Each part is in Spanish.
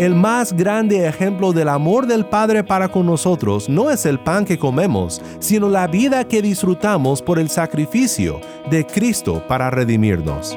El más grande ejemplo del amor del Padre para con nosotros no es el pan que comemos, sino la vida que disfrutamos por el sacrificio de Cristo para redimirnos.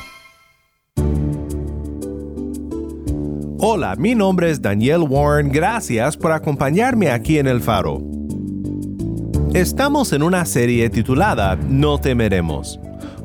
Hola, mi nombre es Daniel Warren, gracias por acompañarme aquí en El Faro. Estamos en una serie titulada No temeremos.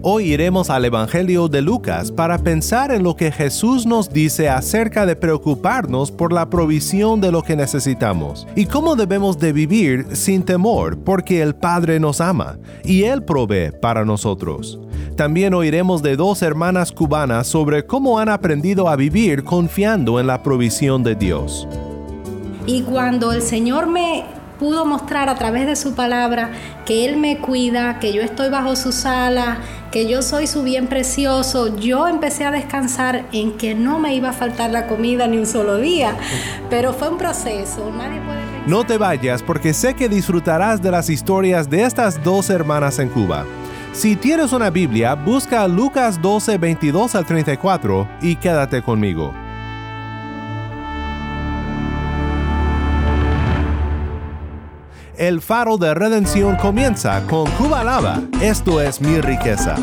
Hoy iremos al Evangelio de Lucas para pensar en lo que Jesús nos dice acerca de preocuparnos por la provisión de lo que necesitamos y cómo debemos de vivir sin temor porque el Padre nos ama y Él provee para nosotros. También oiremos de dos hermanas cubanas sobre cómo han aprendido a vivir confiando en la provisión de Dios. Y cuando el Señor me pudo mostrar a través de su palabra que Él me cuida, que yo estoy bajo sus alas, que yo soy su bien precioso, yo empecé a descansar en que no me iba a faltar la comida ni un solo día. Pero fue un proceso, nadie puede... No te vayas porque sé que disfrutarás de las historias de estas dos hermanas en Cuba. Si tienes una Biblia, busca Lucas 12, 22 al 34 y quédate conmigo. El faro de redención comienza con Cuba Lava. Esto es mi riqueza.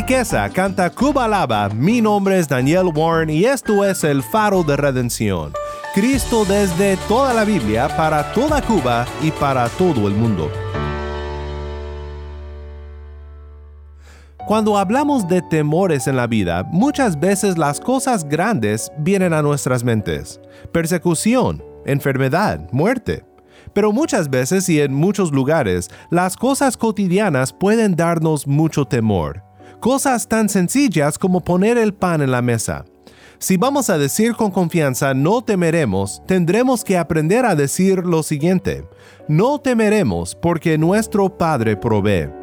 Riqueza canta Cuba Lava. Mi nombre es Daniel Warren y esto es el faro de redención. Cristo desde toda la Biblia para toda Cuba y para todo el mundo. Cuando hablamos de temores en la vida, muchas veces las cosas grandes vienen a nuestras mentes. Persecución, enfermedad, muerte. Pero muchas veces y en muchos lugares, las cosas cotidianas pueden darnos mucho temor. Cosas tan sencillas como poner el pan en la mesa. Si vamos a decir con confianza no temeremos, tendremos que aprender a decir lo siguiente. No temeremos porque nuestro Padre provee.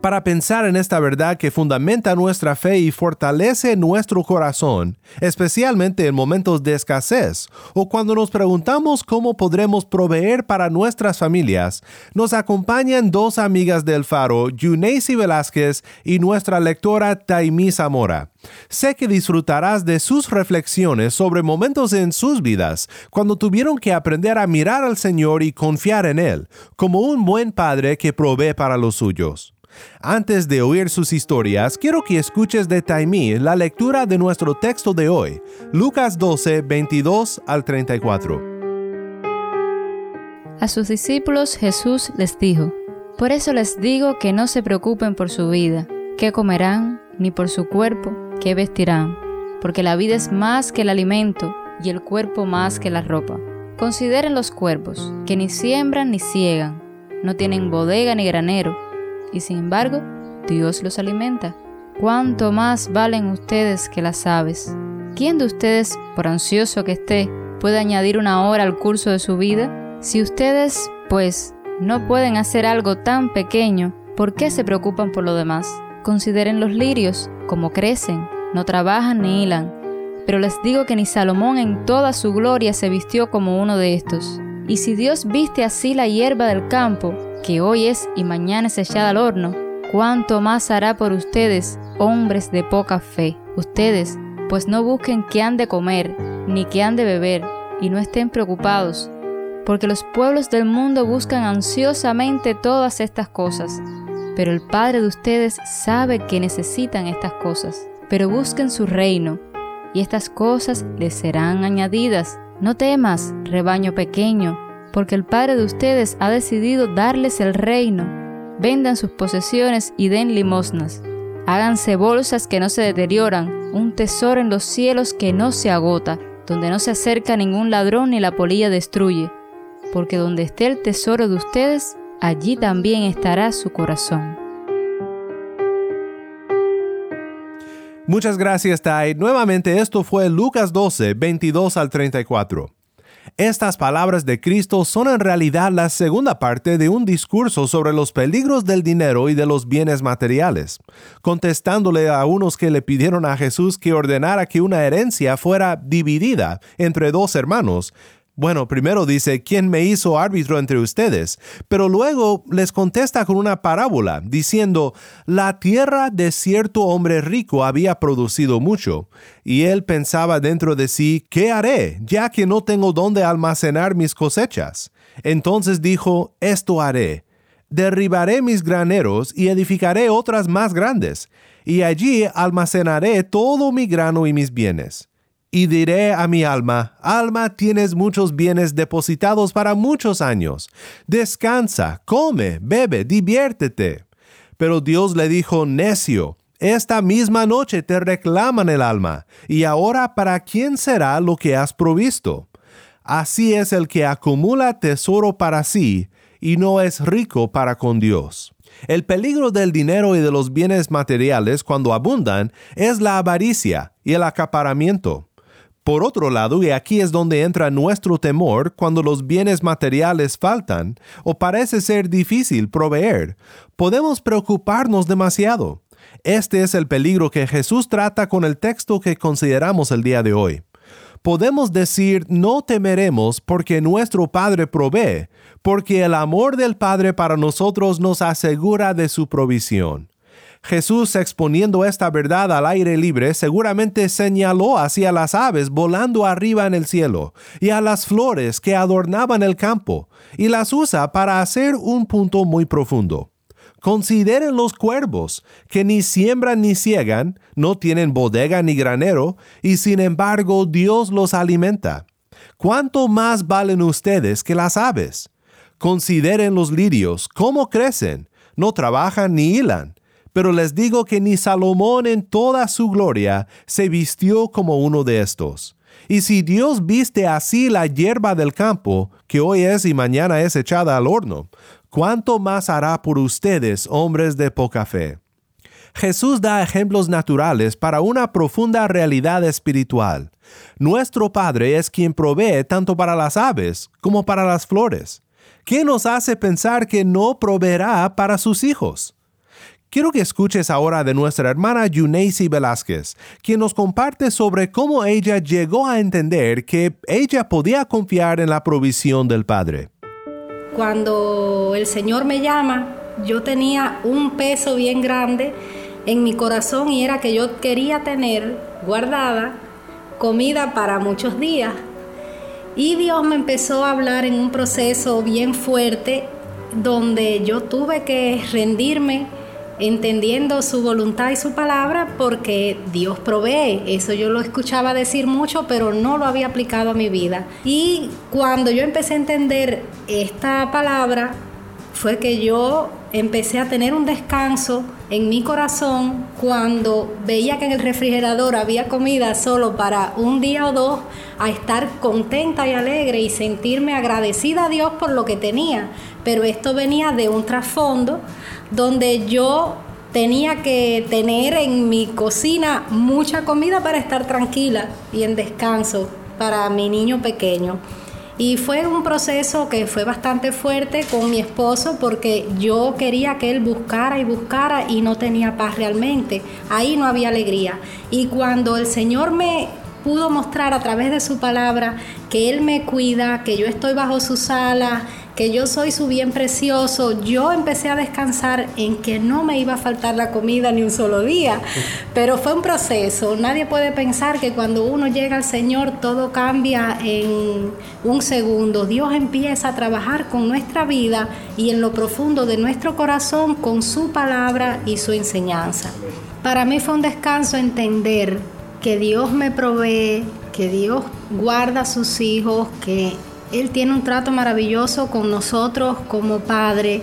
Para pensar en esta verdad que fundamenta nuestra fe y fortalece nuestro corazón, especialmente en momentos de escasez o cuando nos preguntamos cómo podremos proveer para nuestras familias, nos acompañan dos amigas del Faro, Yuneisi Velázquez y nuestra lectora Taimí Zamora. Sé que disfrutarás de sus reflexiones sobre momentos en sus vidas cuando tuvieron que aprender a mirar al Señor y confiar en Él, como un buen padre que provee para los suyos. Antes de oír sus historias, quiero que escuches de Taimí la lectura de nuestro texto de hoy, Lucas 12, 22 al 34. A sus discípulos Jesús les dijo, Por eso les digo que no se preocupen por su vida, qué comerán, ni por su cuerpo, qué vestirán, porque la vida es más que el alimento y el cuerpo más que la ropa. Consideren los cuervos, que ni siembran ni ciegan, no tienen bodega ni granero, y sin embargo, Dios los alimenta. ¿Cuánto más valen ustedes que las aves? ¿Quién de ustedes, por ansioso que esté, puede añadir una hora al curso de su vida? Si ustedes, pues, no pueden hacer algo tan pequeño, ¿por qué se preocupan por lo demás? Consideren los lirios, como crecen, no trabajan ni hilan. Pero les digo que ni Salomón en toda su gloria se vistió como uno de estos. Y si Dios viste así la hierba del campo, que hoy es y mañana es echada al horno, cuánto más hará por ustedes, hombres de poca fe. Ustedes, pues no busquen qué han de comer, ni qué han de beber, y no estén preocupados, porque los pueblos del mundo buscan ansiosamente todas estas cosas, pero el Padre de ustedes sabe que necesitan estas cosas. Pero busquen su reino, y estas cosas les serán añadidas. No temas, rebaño pequeño, porque el Padre de ustedes ha decidido darles el reino. Vendan sus posesiones y den limosnas. Háganse bolsas que no se deterioran, un tesoro en los cielos que no se agota, donde no se acerca ningún ladrón ni la polilla destruye. Porque donde esté el tesoro de ustedes, allí también estará su corazón. Muchas gracias, Tai. Nuevamente esto fue Lucas 12, 22 al 34. Estas palabras de Cristo son en realidad la segunda parte de un discurso sobre los peligros del dinero y de los bienes materiales, contestándole a unos que le pidieron a Jesús que ordenara que una herencia fuera dividida entre dos hermanos, bueno, primero dice, ¿quién me hizo árbitro entre ustedes? Pero luego les contesta con una parábola, diciendo, la tierra de cierto hombre rico había producido mucho, y él pensaba dentro de sí, ¿qué haré, ya que no tengo dónde almacenar mis cosechas? Entonces dijo, esto haré, derribaré mis graneros y edificaré otras más grandes, y allí almacenaré todo mi grano y mis bienes y diré a mi alma, alma, tienes muchos bienes depositados para muchos años. Descansa, come, bebe, diviértete. Pero Dios le dijo, necio, esta misma noche te reclaman el alma, y ahora para quién será lo que has provisto. Así es el que acumula tesoro para sí, y no es rico para con Dios. El peligro del dinero y de los bienes materiales cuando abundan es la avaricia y el acaparamiento. Por otro lado, y aquí es donde entra nuestro temor cuando los bienes materiales faltan o parece ser difícil proveer, podemos preocuparnos demasiado. Este es el peligro que Jesús trata con el texto que consideramos el día de hoy. Podemos decir no temeremos porque nuestro Padre provee, porque el amor del Padre para nosotros nos asegura de su provisión. Jesús exponiendo esta verdad al aire libre seguramente señaló hacia las aves volando arriba en el cielo y a las flores que adornaban el campo, y las usa para hacer un punto muy profundo. Consideren los cuervos, que ni siembran ni ciegan, no tienen bodega ni granero, y sin embargo Dios los alimenta. ¿Cuánto más valen ustedes que las aves? Consideren los lirios, cómo crecen, no trabajan ni hilan. Pero les digo que ni Salomón en toda su gloria se vistió como uno de estos. Y si Dios viste así la hierba del campo, que hoy es y mañana es echada al horno, ¿cuánto más hará por ustedes, hombres de poca fe? Jesús da ejemplos naturales para una profunda realidad espiritual. Nuestro Padre es quien provee tanto para las aves como para las flores. ¿Qué nos hace pensar que no proveerá para sus hijos? Quiero que escuches ahora de nuestra hermana Yuneisi Velázquez, quien nos comparte sobre cómo ella llegó a entender que ella podía confiar en la provisión del Padre. Cuando el Señor me llama, yo tenía un peso bien grande en mi corazón y era que yo quería tener guardada comida para muchos días. Y Dios me empezó a hablar en un proceso bien fuerte donde yo tuve que rendirme entendiendo su voluntad y su palabra porque Dios provee. Eso yo lo escuchaba decir mucho, pero no lo había aplicado a mi vida. Y cuando yo empecé a entender esta palabra, fue que yo empecé a tener un descanso en mi corazón cuando veía que en el refrigerador había comida solo para un día o dos, a estar contenta y alegre y sentirme agradecida a Dios por lo que tenía. Pero esto venía de un trasfondo donde yo tenía que tener en mi cocina mucha comida para estar tranquila y en descanso para mi niño pequeño. Y fue un proceso que fue bastante fuerte con mi esposo porque yo quería que él buscara y buscara y no tenía paz realmente. Ahí no había alegría. Y cuando el Señor me pudo mostrar a través de su palabra que Él me cuida, que yo estoy bajo sus alas, que yo soy su bien precioso, yo empecé a descansar en que no me iba a faltar la comida ni un solo día. Pero fue un proceso. Nadie puede pensar que cuando uno llega al Señor todo cambia en un segundo. Dios empieza a trabajar con nuestra vida y en lo profundo de nuestro corazón con su palabra y su enseñanza. Para mí fue un descanso entender que Dios me provee, que Dios guarda a sus hijos, que él tiene un trato maravilloso con nosotros como padre.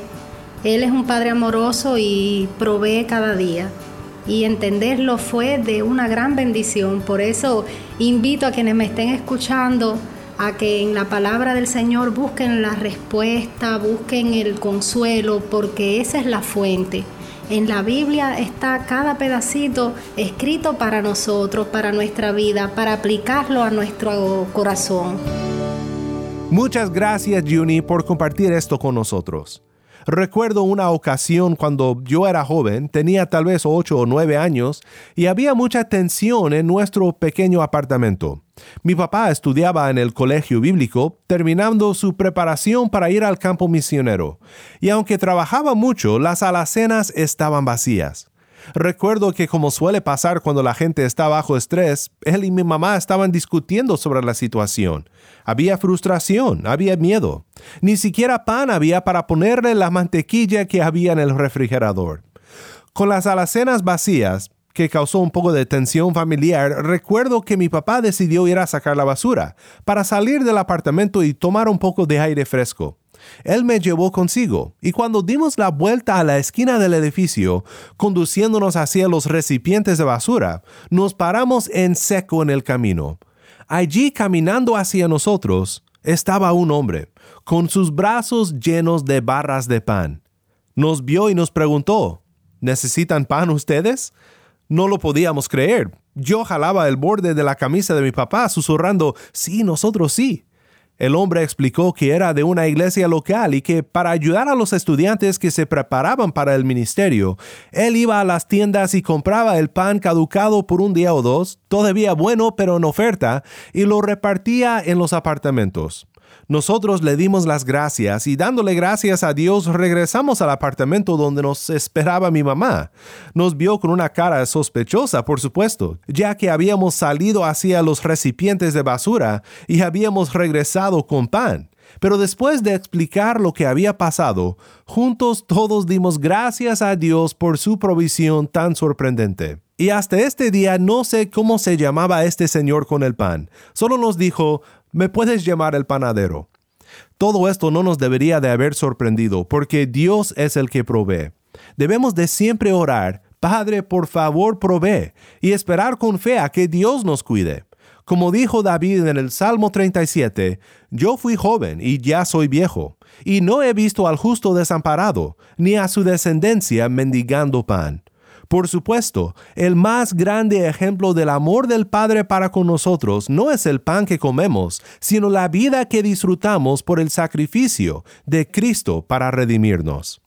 Él es un padre amoroso y provee cada día. Y entenderlo fue de una gran bendición. Por eso invito a quienes me estén escuchando a que en la palabra del Señor busquen la respuesta, busquen el consuelo, porque esa es la fuente. En la Biblia está cada pedacito escrito para nosotros, para nuestra vida, para aplicarlo a nuestro corazón. Muchas gracias Juni por compartir esto con nosotros. Recuerdo una ocasión cuando yo era joven, tenía tal vez 8 o 9 años, y había mucha tensión en nuestro pequeño apartamento. Mi papá estudiaba en el colegio bíblico, terminando su preparación para ir al campo misionero, y aunque trabajaba mucho, las alacenas estaban vacías. Recuerdo que como suele pasar cuando la gente está bajo estrés, él y mi mamá estaban discutiendo sobre la situación. Había frustración, había miedo. Ni siquiera pan había para ponerle la mantequilla que había en el refrigerador. Con las alacenas vacías, que causó un poco de tensión familiar, recuerdo que mi papá decidió ir a sacar la basura, para salir del apartamento y tomar un poco de aire fresco. Él me llevó consigo, y cuando dimos la vuelta a la esquina del edificio, conduciéndonos hacia los recipientes de basura, nos paramos en seco en el camino. Allí caminando hacia nosotros estaba un hombre, con sus brazos llenos de barras de pan. Nos vio y nos preguntó, ¿necesitan pan ustedes? No lo podíamos creer. Yo jalaba el borde de la camisa de mi papá, susurrando, sí, nosotros sí. El hombre explicó que era de una iglesia local y que para ayudar a los estudiantes que se preparaban para el ministerio, él iba a las tiendas y compraba el pan caducado por un día o dos, todavía bueno pero en oferta, y lo repartía en los apartamentos. Nosotros le dimos las gracias y dándole gracias a Dios regresamos al apartamento donde nos esperaba mi mamá. Nos vio con una cara sospechosa, por supuesto, ya que habíamos salido hacia los recipientes de basura y habíamos regresado con pan. Pero después de explicar lo que había pasado, juntos todos dimos gracias a Dios por su provisión tan sorprendente. Y hasta este día no sé cómo se llamaba este señor con el pan. Solo nos dijo, me puedes llamar el panadero. Todo esto no nos debería de haber sorprendido, porque Dios es el que provee. Debemos de siempre orar, Padre, por favor, provee, y esperar con fe a que Dios nos cuide. Como dijo David en el Salmo 37, Yo fui joven y ya soy viejo, y no he visto al justo desamparado, ni a su descendencia mendigando pan. Por supuesto, el más grande ejemplo del amor del Padre para con nosotros no es el pan que comemos, sino la vida que disfrutamos por el sacrificio de Cristo para redimirnos.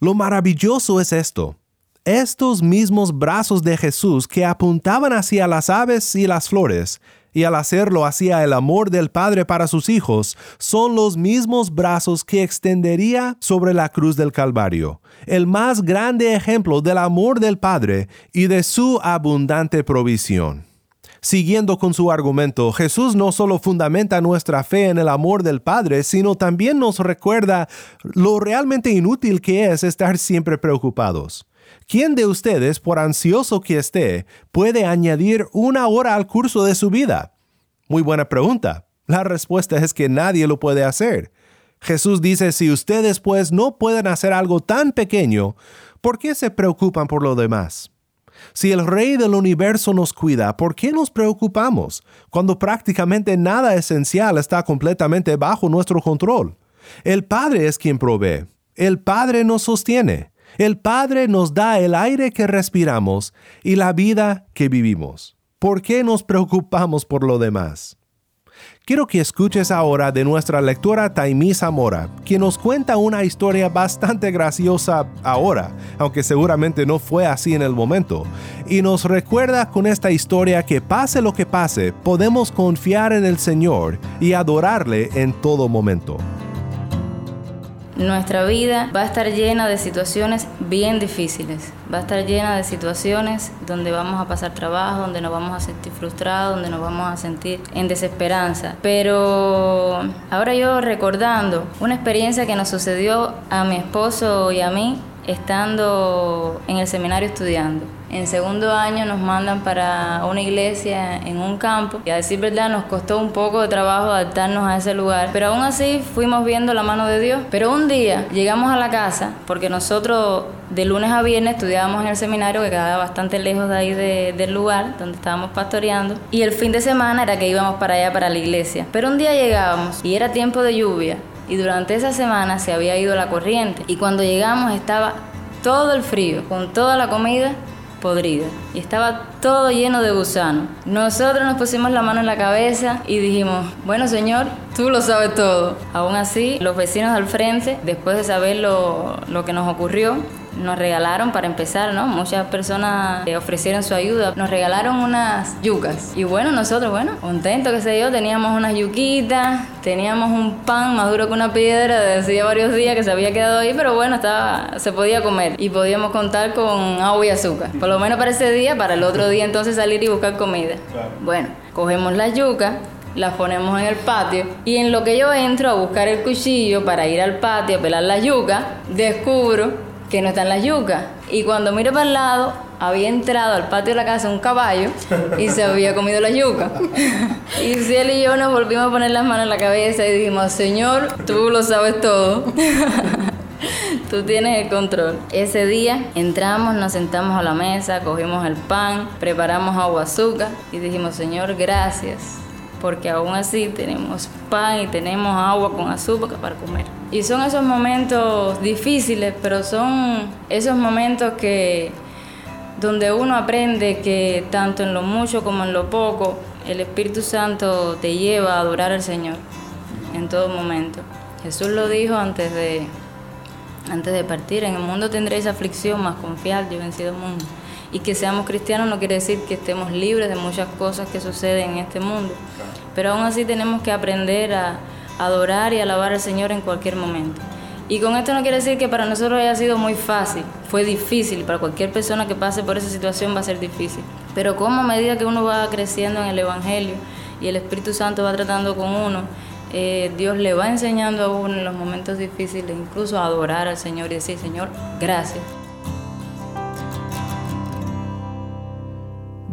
Lo maravilloso es esto. Estos mismos brazos de Jesús que apuntaban hacia las aves y las flores, y al hacerlo hacia el amor del Padre para sus hijos, son los mismos brazos que extendería sobre la cruz del Calvario, el más grande ejemplo del amor del Padre y de su abundante provisión. Siguiendo con su argumento, Jesús no solo fundamenta nuestra fe en el amor del Padre, sino también nos recuerda lo realmente inútil que es estar siempre preocupados. ¿Quién de ustedes, por ansioso que esté, puede añadir una hora al curso de su vida? Muy buena pregunta. La respuesta es que nadie lo puede hacer. Jesús dice, si ustedes pues no pueden hacer algo tan pequeño, ¿por qué se preocupan por lo demás? Si el Rey del universo nos cuida, ¿por qué nos preocupamos cuando prácticamente nada esencial está completamente bajo nuestro control? El Padre es quien provee. El Padre nos sostiene. El Padre nos da el aire que respiramos y la vida que vivimos. ¿Por qué nos preocupamos por lo demás? Quiero que escuches ahora de nuestra lectora Taimí Zamora, quien nos cuenta una historia bastante graciosa ahora, aunque seguramente no fue así en el momento, y nos recuerda con esta historia que pase lo que pase, podemos confiar en el Señor y adorarle en todo momento. Nuestra vida va a estar llena de situaciones bien difíciles, va a estar llena de situaciones donde vamos a pasar trabajo, donde nos vamos a sentir frustrados, donde nos vamos a sentir en desesperanza. Pero ahora yo recordando una experiencia que nos sucedió a mi esposo y a mí estando en el seminario estudiando. En segundo año nos mandan para una iglesia en un campo y a decir verdad nos costó un poco de trabajo adaptarnos a ese lugar, pero aún así fuimos viendo la mano de Dios. Pero un día llegamos a la casa porque nosotros de lunes a viernes estudiábamos en el seminario que quedaba bastante lejos de ahí del lugar donde estábamos pastoreando y el fin de semana era que íbamos para allá para la iglesia. Pero un día llegábamos y era tiempo de lluvia y durante esa semana se había ido la corriente y cuando llegamos estaba todo el frío con toda la comida podrida y estaba todo lleno de gusanos. Nosotros nos pusimos la mano en la cabeza y dijimos, bueno Señor, tú lo sabes todo. Aún así, los vecinos al frente, después de saber lo, lo que nos ocurrió, nos regalaron para empezar, ¿no? Muchas personas ofrecieron su ayuda, nos regalaron unas yucas. Y bueno, nosotros, bueno, contentos que se yo, teníamos unas yuquitas, teníamos un pan más duro que una piedra de hacía varios días que se había quedado ahí, pero bueno, estaba, se podía comer y podíamos contar con agua y azúcar. Por lo menos para ese día, para el otro día entonces salir y buscar comida. Bueno, cogemos las yucas, las ponemos en el patio y en lo que yo entro a buscar el cuchillo para ir al patio a pelar la yuca, descubro que no están las yucas. Y cuando miro para el lado, había entrado al patio de la casa un caballo y se había comido la yuca. y él y yo nos volvimos a poner las manos en la cabeza y dijimos, Señor, tú lo sabes todo. Tú tienes el control. Ese día entramos, nos sentamos a la mesa, cogimos el pan, preparamos agua azúcar y dijimos, Señor, gracias porque aún así tenemos pan y tenemos agua con azúcar para comer. Y son esos momentos difíciles, pero son esos momentos que donde uno aprende que tanto en lo mucho como en lo poco, el Espíritu Santo te lleva a adorar al Señor en todo momento. Jesús lo dijo antes de, antes de partir, en el mundo tendréis aflicción, más confiar, yo he vencido el mundo. Y que seamos cristianos no quiere decir que estemos libres de muchas cosas que suceden en este mundo, pero aún así tenemos que aprender a adorar y alabar al Señor en cualquier momento. Y con esto no quiere decir que para nosotros haya sido muy fácil, fue difícil, para cualquier persona que pase por esa situación va a ser difícil. Pero como a medida que uno va creciendo en el Evangelio y el Espíritu Santo va tratando con uno eh, Dios le va enseñando a uno en los momentos difíciles, incluso a adorar al Señor y decir, Señor, gracias.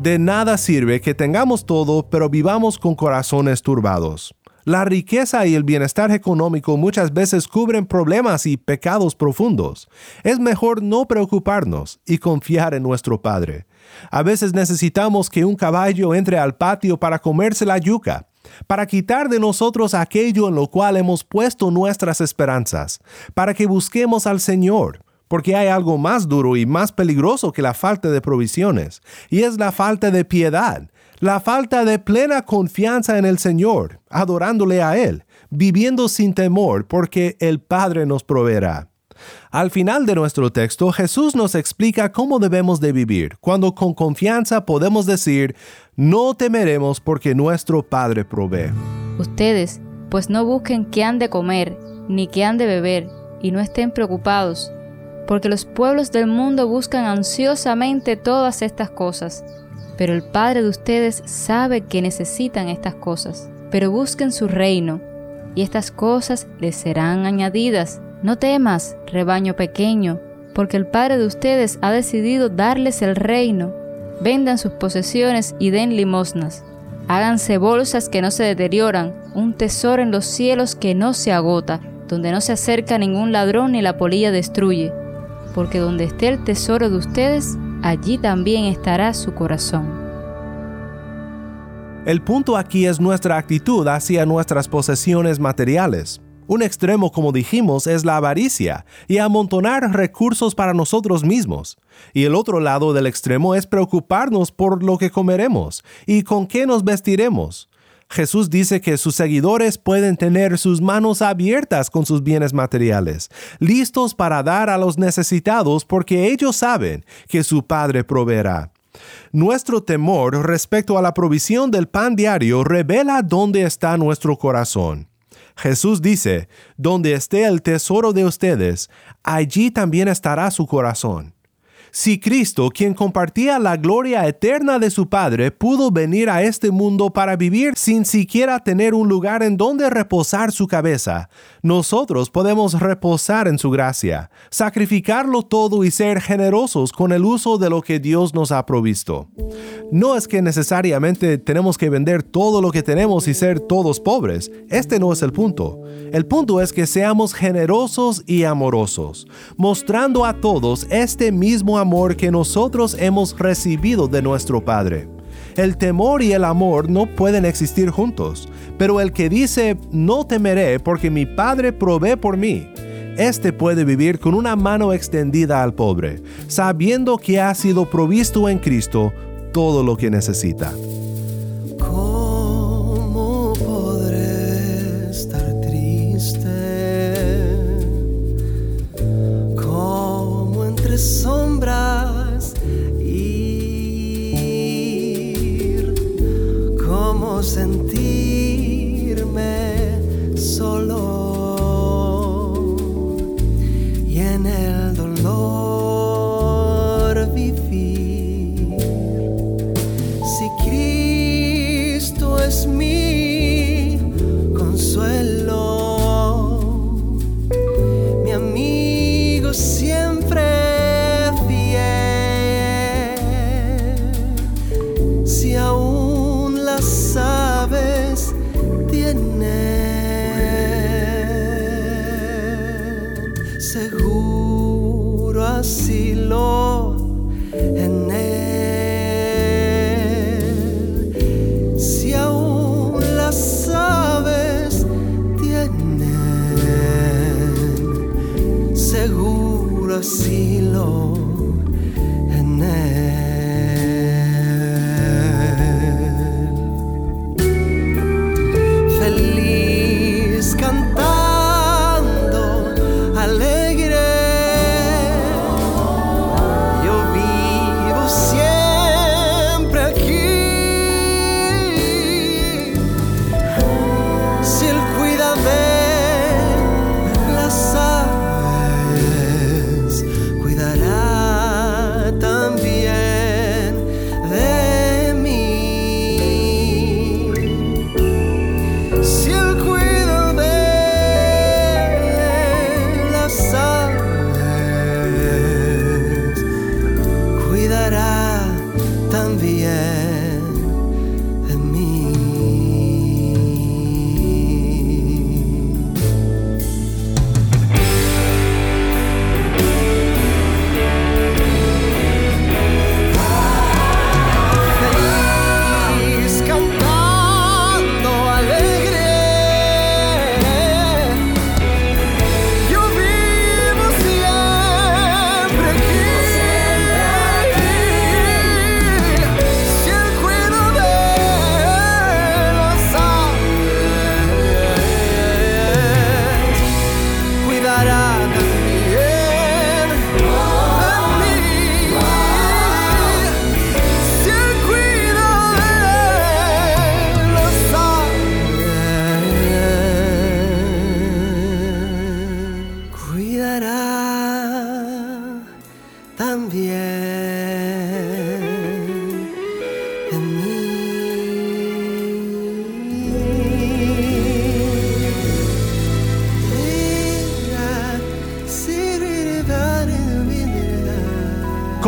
De nada sirve que tengamos todo, pero vivamos con corazones turbados. La riqueza y el bienestar económico muchas veces cubren problemas y pecados profundos. Es mejor no preocuparnos y confiar en nuestro Padre. A veces necesitamos que un caballo entre al patio para comerse la yuca, para quitar de nosotros aquello en lo cual hemos puesto nuestras esperanzas, para que busquemos al Señor, porque hay algo más duro y más peligroso que la falta de provisiones, y es la falta de piedad, la falta de plena confianza en el Señor, adorándole a Él, viviendo sin temor, porque el Padre nos proveerá. Al final de nuestro texto, Jesús nos explica cómo debemos de vivir, cuando con confianza podemos decir, no temeremos porque nuestro Padre provee. Ustedes, pues no busquen qué han de comer, ni qué han de beber, y no estén preocupados porque los pueblos del mundo buscan ansiosamente todas estas cosas, pero el Padre de ustedes sabe que necesitan estas cosas. Pero busquen su reino, y estas cosas les serán añadidas. No temas, rebaño pequeño, porque el Padre de ustedes ha decidido darles el reino. Vendan sus posesiones y den limosnas. Háganse bolsas que no se deterioran, un tesoro en los cielos que no se agota, donde no se acerca ningún ladrón ni la polilla destruye porque donde esté el tesoro de ustedes, allí también estará su corazón. El punto aquí es nuestra actitud hacia nuestras posesiones materiales. Un extremo, como dijimos, es la avaricia y amontonar recursos para nosotros mismos. Y el otro lado del extremo es preocuparnos por lo que comeremos y con qué nos vestiremos. Jesús dice que sus seguidores pueden tener sus manos abiertas con sus bienes materiales, listos para dar a los necesitados porque ellos saben que su Padre proveerá. Nuestro temor respecto a la provisión del pan diario revela dónde está nuestro corazón. Jesús dice, donde esté el tesoro de ustedes, allí también estará su corazón. Si Cristo, quien compartía la gloria eterna de su Padre, pudo venir a este mundo para vivir sin siquiera tener un lugar en donde reposar su cabeza, nosotros podemos reposar en su gracia, sacrificarlo todo y ser generosos con el uso de lo que Dios nos ha provisto. No es que necesariamente tenemos que vender todo lo que tenemos y ser todos pobres, este no es el punto. El punto es que seamos generosos y amorosos, mostrando a todos este mismo amor que nosotros hemos recibido de nuestro Padre. El temor y el amor no pueden existir juntos, pero el que dice, no temeré porque mi Padre provee por mí, este puede vivir con una mano extendida al pobre, sabiendo que ha sido provisto en Cristo todo lo que necesita. Cómo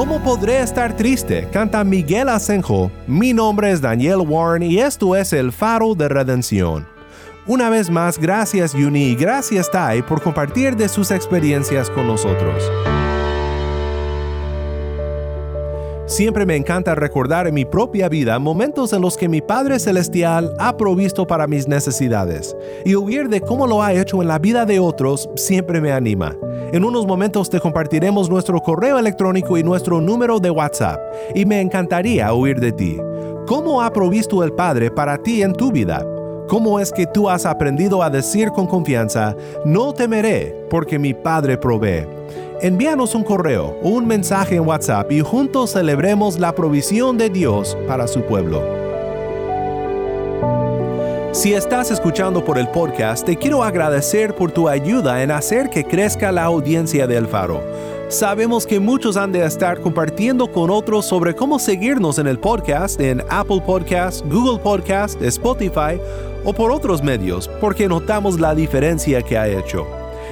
¿Cómo podré estar triste? Canta Miguel Asenjo. Mi nombre es Daniel Warren y esto es El Faro de Redención. Una vez más, gracias Yuni y gracias Tai por compartir de sus experiencias con nosotros. Siempre me encanta recordar en mi propia vida momentos en los que mi Padre Celestial ha provisto para mis necesidades y oír de cómo lo ha hecho en la vida de otros siempre me anima. En unos momentos te compartiremos nuestro correo electrónico y nuestro número de WhatsApp y me encantaría oír de ti. ¿Cómo ha provisto el Padre para ti en tu vida? ¿Cómo es que tú has aprendido a decir con confianza, no temeré porque mi Padre provee? Envíanos un correo o un mensaje en WhatsApp y juntos celebremos la provisión de Dios para su pueblo. Si estás escuchando por el podcast, te quiero agradecer por tu ayuda en hacer que crezca la audiencia de El Faro. Sabemos que muchos han de estar compartiendo con otros sobre cómo seguirnos en el podcast en Apple Podcast, Google Podcast, Spotify o por otros medios, porque notamos la diferencia que ha hecho.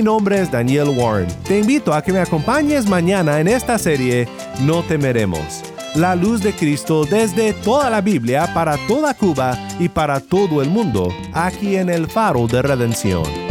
Mi nombre es Daniel Warren. Te invito a que me acompañes mañana en esta serie No temeremos. La luz de Cristo desde toda la Biblia para toda Cuba y para todo el mundo, aquí en el Faro de Redención.